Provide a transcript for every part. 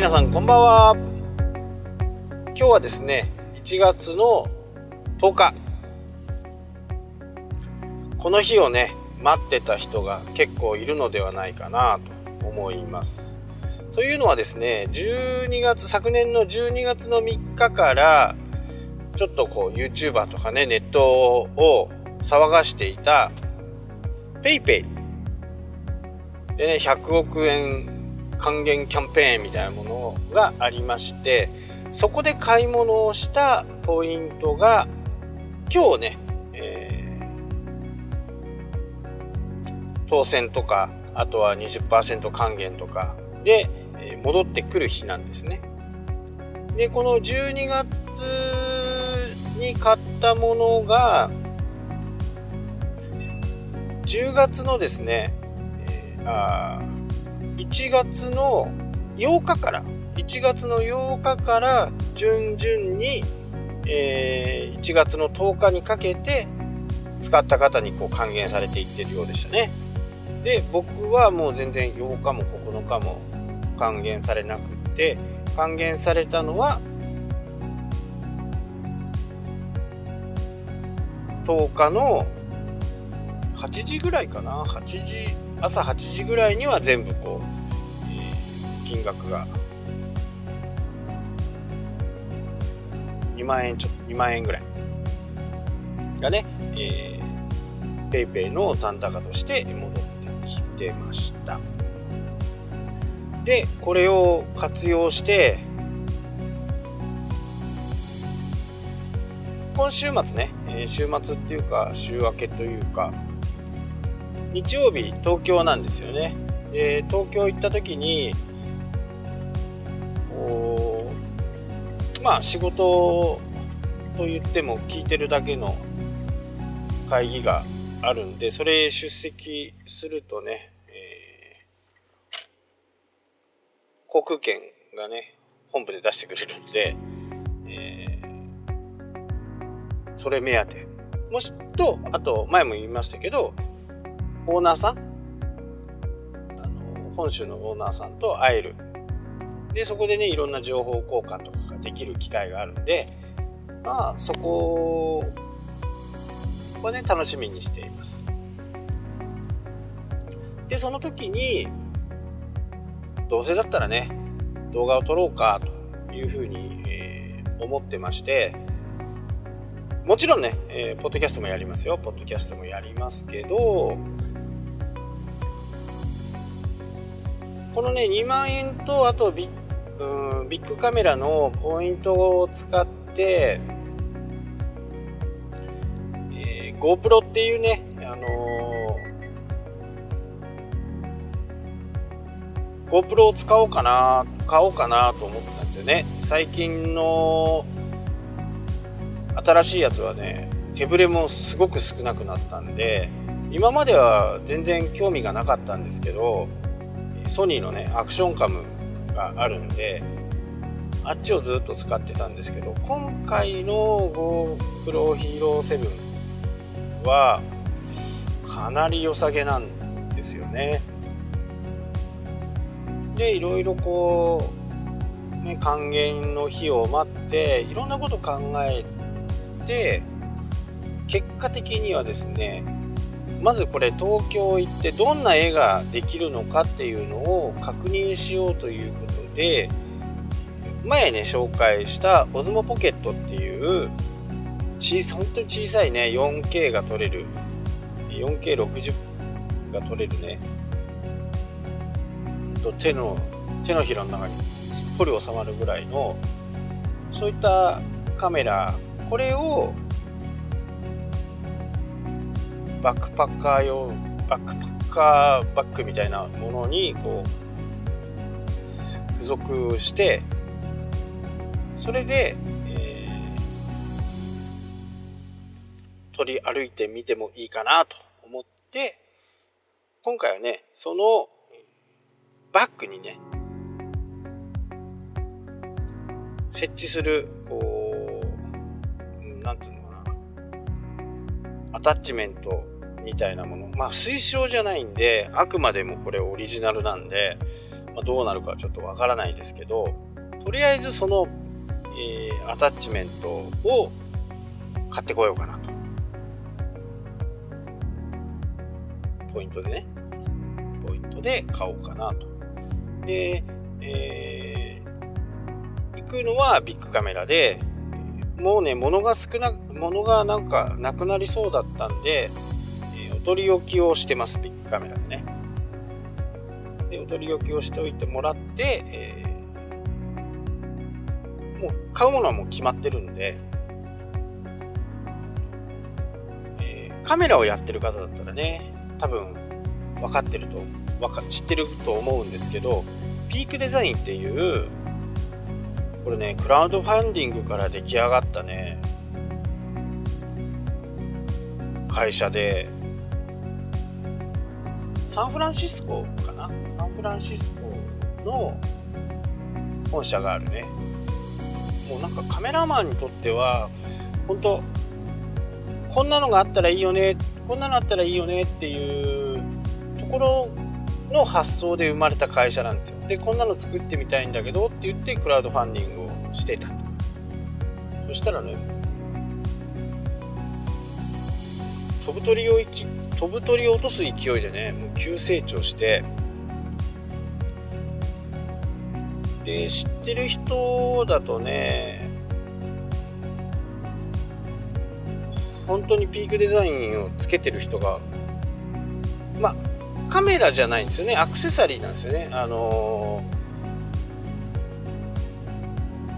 皆さんこんばんは。今日はですね1月の10日。この日をね待ってた人が結構いるのではないかなと思います。というのはですね12月昨年の12月の3日からちょっとこう YouTuber とかねネットを騒がしていた PayPay でね100億円還元キャンペーンみたいなものがありましてそこで買い物をしたポイントが今日ね、えー、当選とかあとは20%還元とかで戻ってくる日なんですね。でこの12月に買ったものが10月のですね、えー、あ1月の8日から1月の8日から順々に、えー、1月の10日にかけて使った方にこう還元されていってるようでしたね。で僕はもう全然8日も9日も還元されなくて還元されたのは10日の8時ぐらいかな？8時朝8時ぐらいには全部こう、えー、金額が。2万円ちょ2万円ぐらい。がね、えー、ペイペイの残高として戻ってきてました。でこれを活用して今週末ね、週末っていうか週明けというか日曜日東京なんですよね。で東京行った時にまあ仕事と言っても聞いてるだけの会議があるんでそれ出席するとね、えー、航空券がね本部で出してくれるんで、えー、それ目当てもしとあと前も言いましたけどオーナーさん？あの本州のオーナーさんと会える。でそこでねいろんな情報交換とかができる機会があるんでまあそこはね楽しみにしています。でその時にどうせだったらね動画を撮ろうかというふうに、えー、思ってましてもちろんね、えー、ポッドキャストもやりますよ。ポッドキャストもやりますけどこのね2万円とあとビッ,、うん、ビッグカメラのポイントを使って、えー、GoPro っていうね、あのー、GoPro を使おうかな買おうかなと思ったんですよね。最近の新しいやつはね手ぶれもすごく少なくなったんで今までは全然興味がなかったんですけどソニーのねアクションカムがあるんであっちをずっと使ってたんですけど今回の GoPro Hero 7はかなり良さげなんですよね。でいろいろこう、ね、還元の日を待っていろんなこと考えて結果的にはですねまずこれ東京行ってどんな絵ができるのかっていうのを確認しようということで前ね紹介したオズモポケットっていう小本当に小さいね 4K が撮れる。4K60 が撮れるね。と手の手のひらの中にすっぽり収まるぐらいのそういったカメラ。これをバックパッカー用バックパッカーバッグみたいなものにこう付属してそれで、えー、取り歩いてみてもいいかなと思って今回はねそのバッグにね設置するこう何ていうのかな。アタッチメントみたいなもの。まあ推奨じゃないんであくまでもこれオリジナルなんで、まあ、どうなるかちょっとわからないですけどとりあえずその、えー、アタッチメントを買ってこようかなと。ポイントでね。ポイントで買おうかなと。で、えー、行くのはビッグカメラでもうね物が少な物がなんかなくなりそうだったんで、取り置きをしてますビッグカメラでね。でお取り置きをしておいてもらって、えー、もう買うものはもう決まってるんで、えー、カメラをやってる方だったらね多分分かってると分か知ってると思うんですけどピークデザインっていうこれねクラウドファンディングから出来上がったね会社でサンフランシスコかな？サンフランシスコの本社があるね。もうなんかカメラマンにとっては本当こんなのがあったらいいよねこんなのあったらいいよねっていうところの発想で生まれた会社なんですよ。でこんなの作ってみたいんだけどって言ってクラウドファンディングをしてたと。そしたらね飛ぶ鳥を生きっ飛ぶ鳥を落とす勢いでねもう急成長してで知ってる人だとね本当にピークデザインをつけてる人がまあカメラじゃないんですよねアクセサリーなんですよね。あの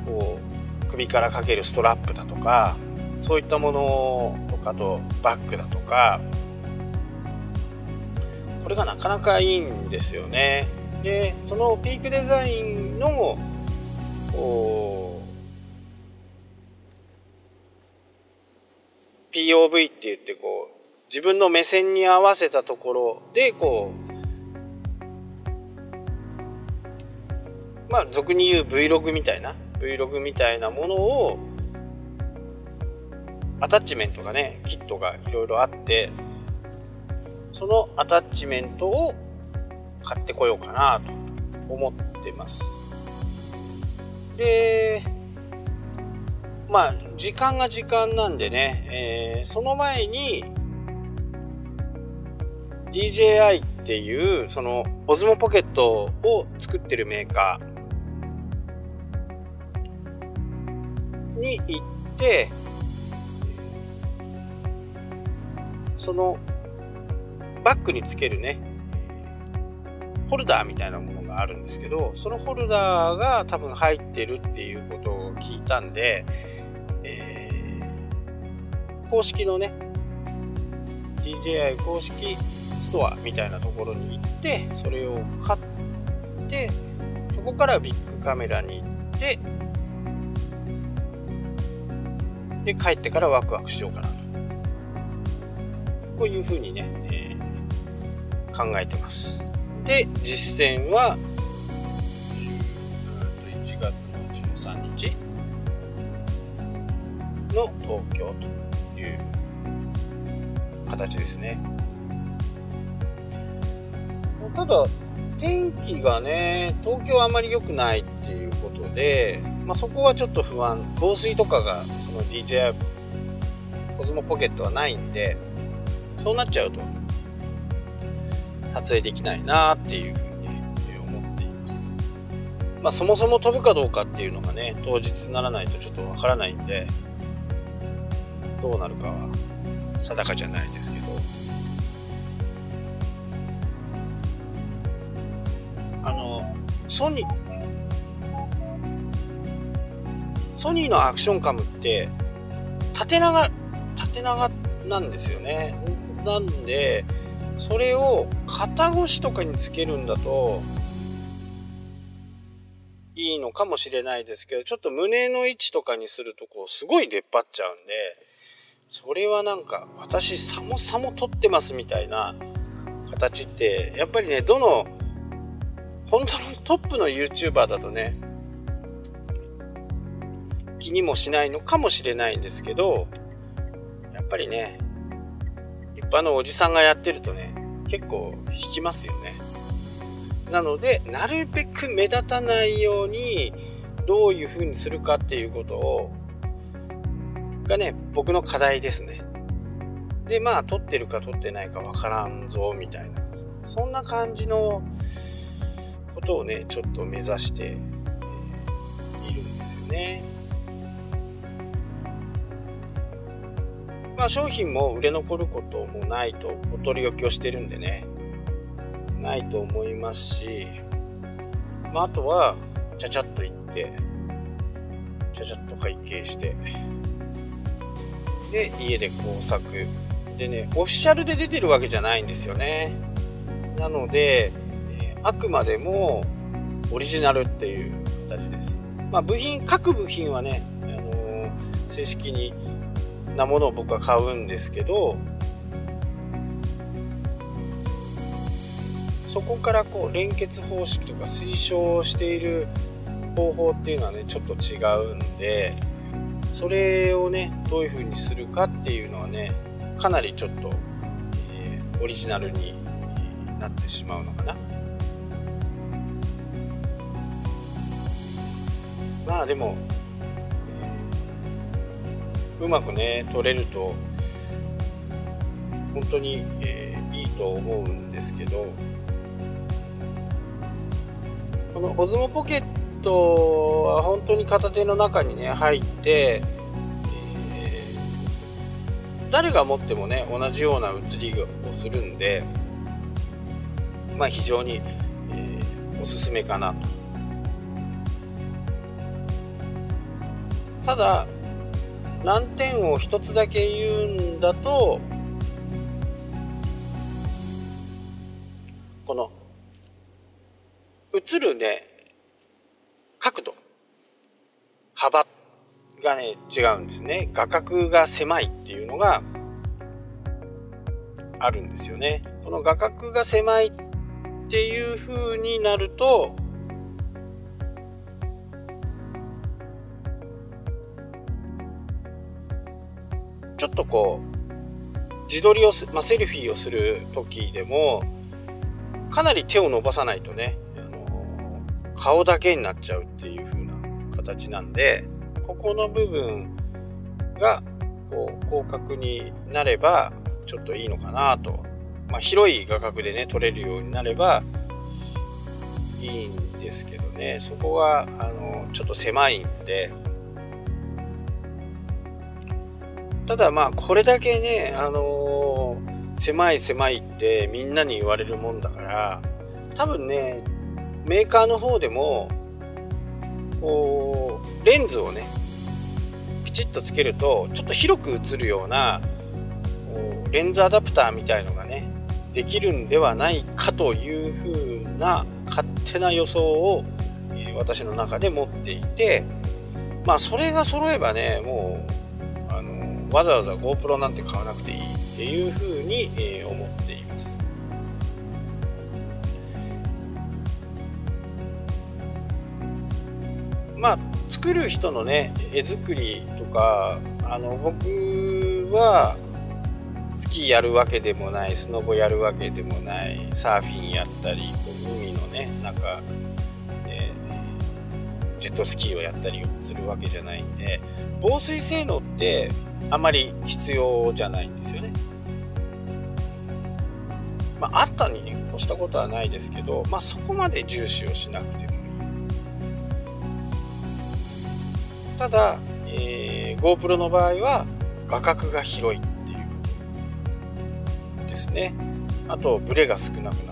ー、こう首からかけるストラップだとかそういったものとかとバッグだとかこれがなかなかいいんですよね。でそのピークデザインの POV って言ってこう自分の目線に合わせたところでこうまあ俗に言う Vlog みたいな Vlog みたいなものをアタッチメントがねキットがいろいろあってそのアタッチメントを買ってこようかなと思ってます。でまあ時間が時間なんでね、えー、その前に DJI っていうそのオズモポケットを作ってるメーカーに行ってそのバッグにつけるねホルダーみたいなものがあるんですけどそのホルダーが多分入ってるっていうことを聞いたんで、えー、公式のね DJI 公式ストアみたいなところに行ってそれを買ってそこからビッグカメラに行ってで帰ってからワクワクしようかなと。こういうふうにね、え、考えてます。で実践は1月の13日の東京という形ですね。ただ天気がね東京はあまり良くないっていうことで、まあ、そこはちょっと不安。防水とかがその DJI コズモポケットはないんでそうなっちゃうと。撮影できないなっていうふうに、ね、思っています。まあそもそも飛ぶかどうかっていうのがね当日にならないとちょっとわからないんでどうなるかは定かじゃないですけど。あのソニーソニーのアクションカムって縦長縦長なんですよね。なんでそれを肩越しとかにつけるんだといいのかもしれないですけどちょっと胸の位置とかにするとこうすごい出っ張っちゃうんでそれはなんか私さもさも撮ってますみたいな形ってやっぱりねどの本当のトップの YouTuber だとね気にもしないのかもしれないんですけどやっぱりね一般のおじさんがやってるとね結構引きますよね。なのでなるべく目立たないようにどういう風にするかっていうことをがね僕の課題ですね。でまあ撮ってるか撮ってないかわからんぞみたいな。そんな感じのことをねちょっと目指して、いるんですよね。まあ商品も売れ残ることもないとお取り置きをしてるんでね。ないと思いますし、まあ、あとはちゃちゃっと行ってちゃちゃっと会計してで家で工作。でねオフィシャルで出てるわけじゃないんですよね。なので、あくまでもオリジナルっていう形です。まあ部品各部品はね、あのー、正式になものを僕は買うんですけどそこからこう連結方式とか推奨している方法っていうのはねちょっと違うんでそれをねどういう風にするかっていうのはねかなりちょっと、えー、オリジナルになってしまうのかな。まあでも、うまくね取れると本当に、えー、いいと思うんですけどこのオズモポケットは本当に片手の中にね入って、えー、誰が持ってもね同じような写りをするんでまあ非常に、えー、おすすめかなと。ただ難点を一つだけ言うんだとこの映るね角度。幅がね違うんですね。画角が狭いっていうのがあるんですよね。この画角が狭いっていう風になるとちょっとこう自撮りを、まあ、セルフィーをする時でもかなり手を伸ばさないとねあの顔だけになっちゃうっていう風な形なんでここの部分がこう広角になればちょっといいのかなと、まあ、広い画角でね撮れるようになればいいんですけどね。そこがあのちょっと狭いんでただまあこれだけねあの狭い狭いってみんなに言われるもんだから多分ねメーカーの方でもこうレンズをねピチッとつけるとちょっと広く映るようなレンズアダプターみたいのがねできるんではないかという風な勝手な予想を、え私の中で持っていてまあそれが揃えばねもうわざわざ GoPro なんて買わなくていいっていう風に、え思っています。まあ作る人のね絵作りとかあの僕はスキーやるわけでもないスノボやるわけでもないサーフィンやったり海のねなんか、ジェットスキーをやったりするわけじゃないんで防水性能ってあまり必要じゃないんですよね。まあ、あったに越したことはないですけど、まあ、そこまで重視をしなくてもいい。ただ、えー、GoPro の場合は画角が広いっていうことですね。あとブレが少なくなっ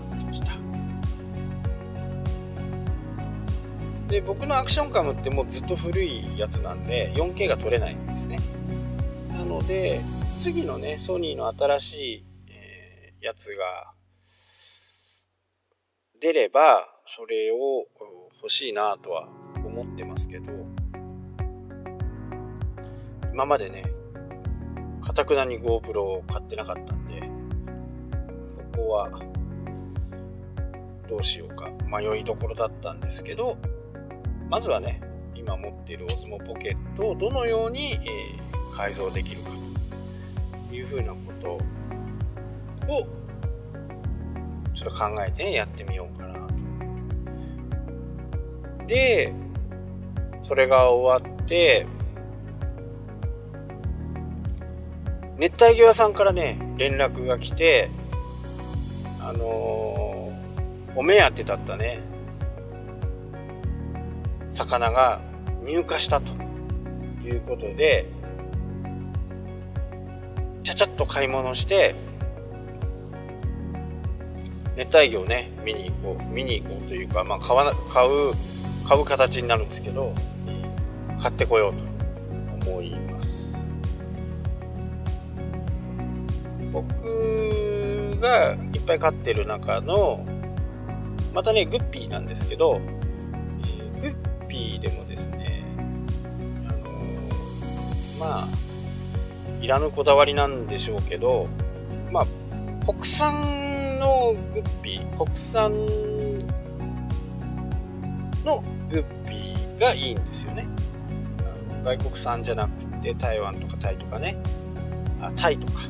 で僕のアクションカムってもうずっと古いやつなんで 4K が撮れないんですね。なので次のねソニーの新しい、えー、やつが出ればそれを欲しいなとは思ってますけど今までね、かたくなに GoPro を買ってなかったんで、ここは、どうしようか迷いどころだったんですけど、まずはね、今持っている Osmo ポケットをどのように、えー、改造できるかというふうなことを、ちょっと考えて、ね、やってみようかなと。でそれが終わって熱帯魚屋さんからね連絡が来てあのー、お目当てだったね魚が入荷したということでちゃちゃっと買い物して熱帯魚をね見に行こう見に行こうというか、まあ、買わ買う買う形になるんですけど買ってこようと思います。僕がいっぱい飼ってる中のまたねグッピーなんですけどグッピーでもですねあのまあいらぬこだわりなんでしょうけどまあ国産のグッピー国産のグッピーがいいんですよね。外国産じゃなくて台湾とかタイとかね。あタイとか。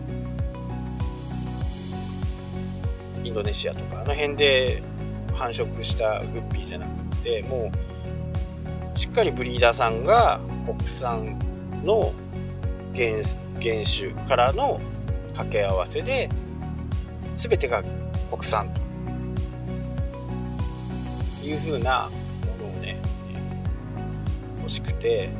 インドネシアとかあの辺で繁殖したグッピーじゃなくてもうしっかりブリーダーさんが国産の原原種からの掛け合わせで全てが国産と。いうふうなものをね欲しくて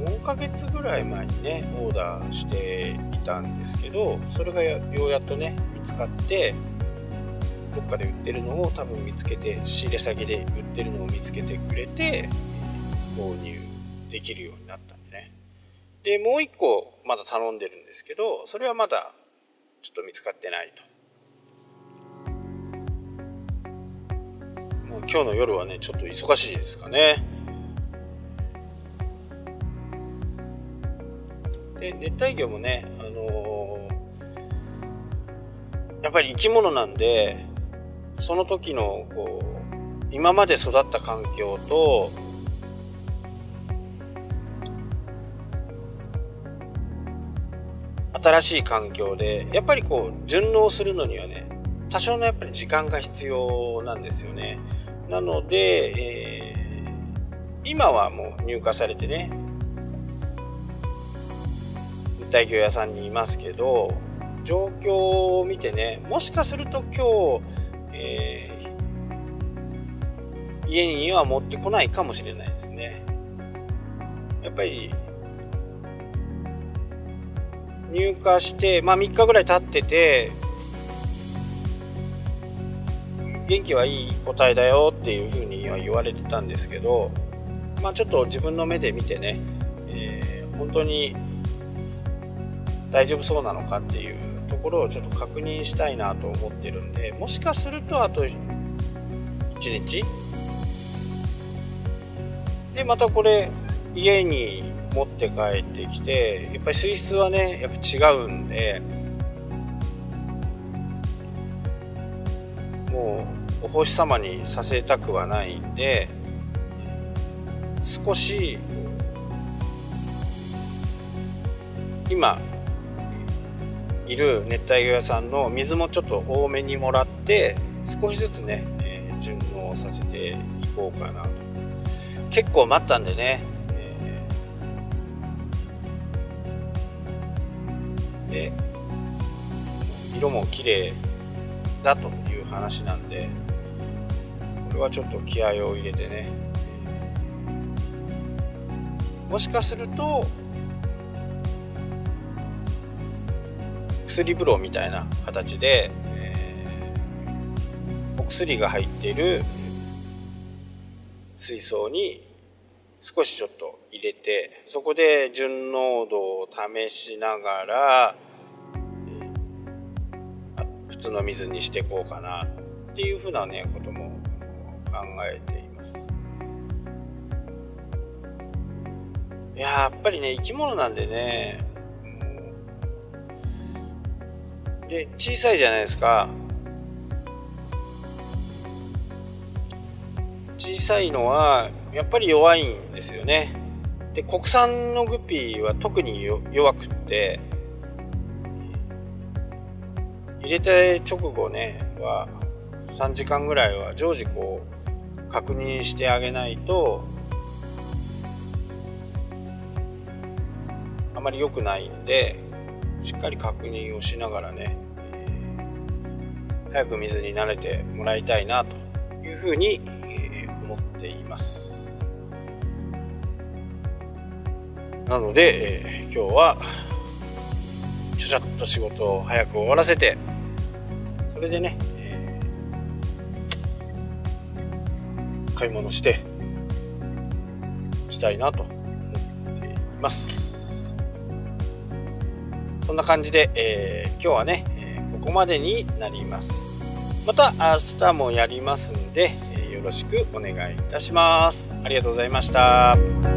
4ヶ月ぐらい前にねオーダーしていたんですけどそれがようやっとね見つかってどっかで売ってるのを多分見つけて仕入れ先で売ってるのを見つけてくれて購入できるようになったんでね。でもう一個まだ頼んでるんですけどそれはまだちょっと見つかってないと。もう今日の夜はねちょっと忙しいですかね。で熱帯魚もねあのー、やっぱり生き物なんでその時のこう今まで育った環境と新しい環境でやっぱりこう順応するのにはね多少のやっぱり時間が必要なんですよね。なので、えー、今はもう入荷されてね熱帯魚屋さんにいますけど状況を見てねもしかすると今日、えー、家には持ってこないかもしれないですね。やっぱり入荷して、まあ、3日ぐらい経ってて元気はいい個体だよっていうふうには言われてたんですけど、まあ、ちょっと自分の目で見てね、えー、本当に大丈夫そうなのかっていうころをちょっと確認したいなと思ってるんでもしかするとあと1日。でまたこれ家に持って帰ってきてやっぱり水質はねやっぱ違うんでもうお星様にさせたくはないんで少し今いる熱帯魚屋さんの水もちょっと多めにもらって少しずつね、えー、順応させていこうかなと。結構待ったんでねで色も綺麗だという話なんでこれはちょっと気合を入れてねもしかすると薬風呂みたいな形で、えー、お薬が入っている水槽に少しちょっと入れてそこで純濃度を試しながら普通の水にしていこうかなっていうふうなねことも考えています。ややっぱりね生き物なんでねで小さいじゃないですか。小さいのはやっぱり弱いんですよね。で国産のグピーは特に弱くって入れて直後ねは3時間ぐらいは常時こう確認してあげないとあまり良くないんでしっかり確認をしながらね、えー、早く水に慣れてもらいたいなというふうに、えー、思っています。なので、えー、今日はちゃちゃっと仕事を早く終わらせてそれでね、えー、買い物してしたいなと思っています。んな感じで、えー、今日はね、えー、ここまでになります。また明日もやりますんで、えー、よろしくお願いいたします。ありがとうございました。